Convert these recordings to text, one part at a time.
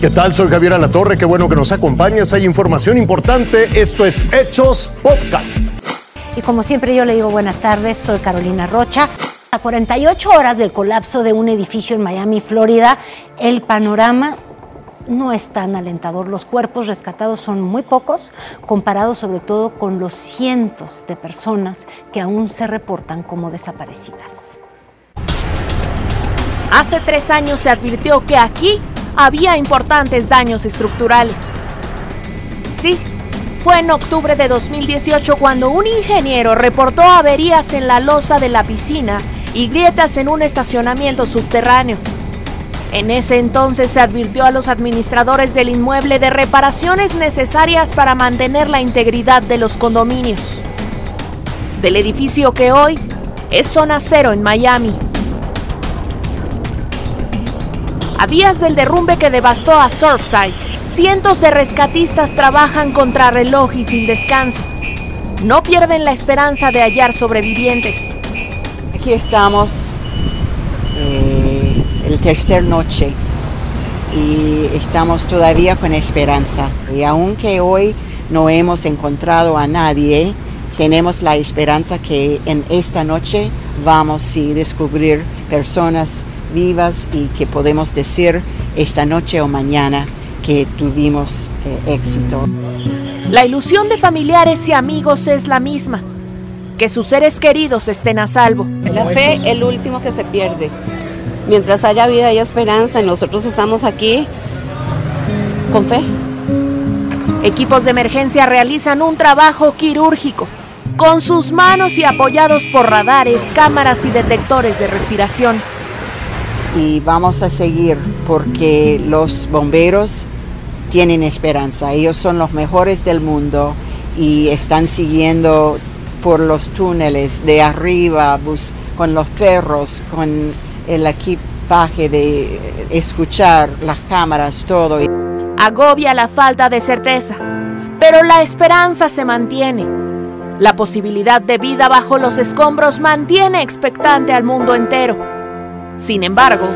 ¿Qué tal? Soy Javier Alatorre, qué bueno que nos acompañas. Hay información importante. Esto es Hechos Podcast. Y como siempre yo le digo buenas tardes, soy Carolina Rocha. A 48 horas del colapso de un edificio en Miami, Florida, el panorama no es tan alentador. Los cuerpos rescatados son muy pocos, comparados sobre todo con los cientos de personas que aún se reportan como desaparecidas. Hace tres años se advirtió que aquí había importantes daños estructurales. Sí, fue en octubre de 2018 cuando un ingeniero reportó averías en la losa de la piscina y grietas en un estacionamiento subterráneo. En ese entonces se advirtió a los administradores del inmueble de reparaciones necesarias para mantener la integridad de los condominios. Del edificio que hoy es zona cero en Miami. A días del derrumbe que devastó a Surfside, cientos de rescatistas trabajan contra reloj y sin descanso. No pierden la esperanza de hallar sobrevivientes. Aquí estamos eh, el tercer noche y estamos todavía con esperanza. Y aunque hoy no hemos encontrado a nadie, tenemos la esperanza que en esta noche vamos a descubrir personas vivas y que podemos decir esta noche o mañana que tuvimos eh, éxito. La ilusión de familiares y amigos es la misma, que sus seres queridos estén a salvo. La fe es el último que se pierde. Mientras haya vida y esperanza, nosotros estamos aquí con fe. Equipos de emergencia realizan un trabajo quirúrgico, con sus manos y apoyados por radares, cámaras y detectores de respiración y vamos a seguir porque los bomberos tienen esperanza. Ellos son los mejores del mundo y están siguiendo por los túneles de arriba con los perros, con el equipaje de escuchar las cámaras, todo. Agobia la falta de certeza, pero la esperanza se mantiene. La posibilidad de vida bajo los escombros mantiene expectante al mundo entero. Sin embargo,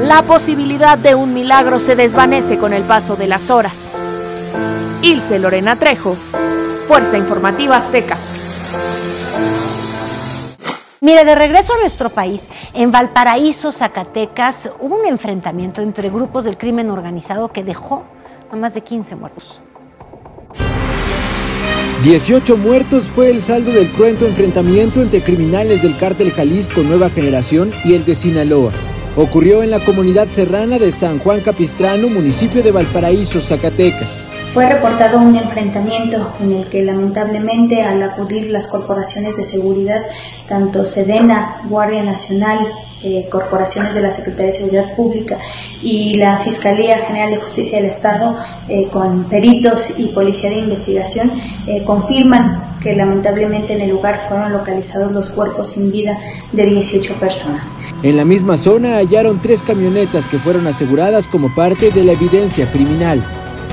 la posibilidad de un milagro se desvanece con el paso de las horas. Ilse Lorena Trejo, Fuerza Informativa Azteca. Mire, de regreso a nuestro país, en Valparaíso, Zacatecas, hubo un enfrentamiento entre grupos del crimen organizado que dejó a más de 15 muertos. 18 muertos fue el saldo del cruento enfrentamiento entre criminales del cártel Jalisco Nueva Generación y el de Sinaloa. Ocurrió en la comunidad serrana de San Juan Capistrano, municipio de Valparaíso, Zacatecas. Fue reportado un enfrentamiento en el que lamentablemente al acudir las corporaciones de seguridad, tanto Sedena, Guardia Nacional, eh, corporaciones de la Secretaría de Seguridad Pública y la Fiscalía General de Justicia del Estado, eh, con peritos y policía de investigación, eh, confirman que lamentablemente en el lugar fueron localizados los cuerpos sin vida de 18 personas. En la misma zona hallaron tres camionetas que fueron aseguradas como parte de la evidencia criminal.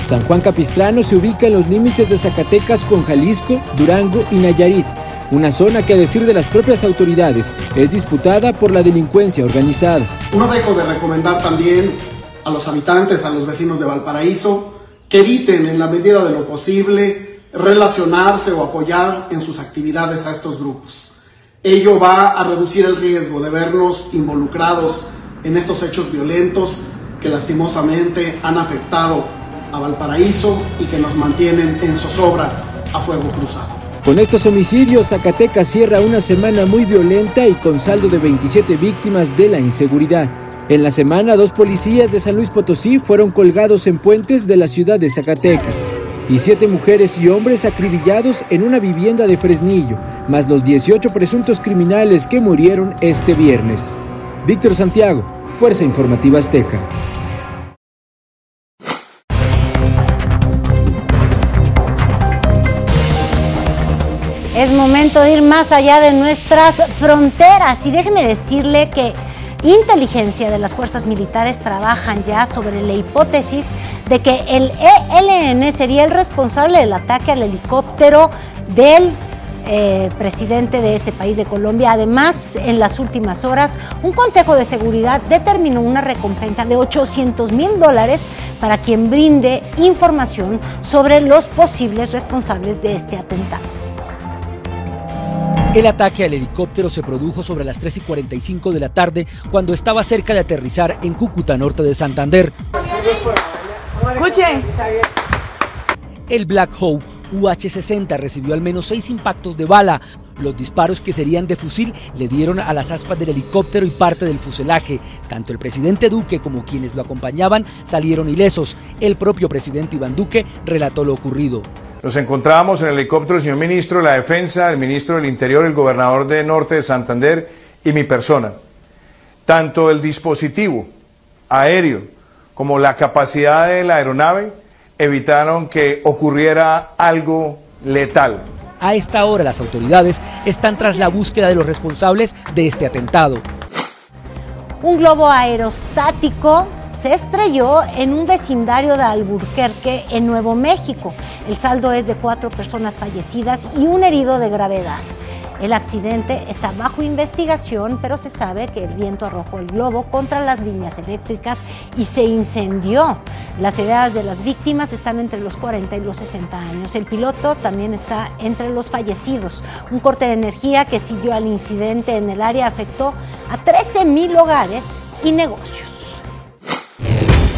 San Juan Capistrano se ubica en los límites de Zacatecas con Jalisco, Durango y Nayarit una zona que a decir de las propias autoridades es disputada por la delincuencia organizada. No dejo de recomendar también a los habitantes, a los vecinos de Valparaíso, que eviten en la medida de lo posible relacionarse o apoyar en sus actividades a estos grupos. Ello va a reducir el riesgo de vernos involucrados en estos hechos violentos que lastimosamente han afectado a Valparaíso y que nos mantienen en zozobra a fuego cruzado. Con estos homicidios, Zacatecas cierra una semana muy violenta y con saldo de 27 víctimas de la inseguridad. En la semana, dos policías de San Luis Potosí fueron colgados en puentes de la ciudad de Zacatecas y siete mujeres y hombres acribillados en una vivienda de Fresnillo, más los 18 presuntos criminales que murieron este viernes. Víctor Santiago, Fuerza Informativa Azteca. Es momento de ir más allá de nuestras fronteras y déjeme decirle que inteligencia de las fuerzas militares trabajan ya sobre la hipótesis de que el ELN sería el responsable del ataque al helicóptero del eh, presidente de ese país de Colombia. Además, en las últimas horas, un Consejo de Seguridad determinó una recompensa de 800 mil dólares para quien brinde información sobre los posibles responsables de este atentado. El ataque al helicóptero se produjo sobre las 3 y 45 de la tarde cuando estaba cerca de aterrizar en Cúcuta, norte de Santander. El Black Hope UH-60 recibió al menos seis impactos de bala. Los disparos que serían de fusil le dieron a las aspas del helicóptero y parte del fuselaje. Tanto el presidente Duque como quienes lo acompañaban salieron ilesos. El propio presidente Iván Duque relató lo ocurrido. Nos encontrábamos en el helicóptero el señor ministro de la Defensa, el ministro del Interior, el gobernador de Norte de Santander y mi persona. Tanto el dispositivo aéreo como la capacidad de la aeronave evitaron que ocurriera algo letal. A esta hora las autoridades están tras la búsqueda de los responsables de este atentado. Un globo aerostático se estrelló en un vecindario de Alburquerque, en Nuevo México. El saldo es de cuatro personas fallecidas y un herido de gravedad. El accidente está bajo investigación, pero se sabe que el viento arrojó el globo contra las líneas eléctricas y se incendió. Las edades de las víctimas están entre los 40 y los 60 años. El piloto también está entre los fallecidos. Un corte de energía que siguió al incidente en el área afectó a 13 mil hogares y negocios.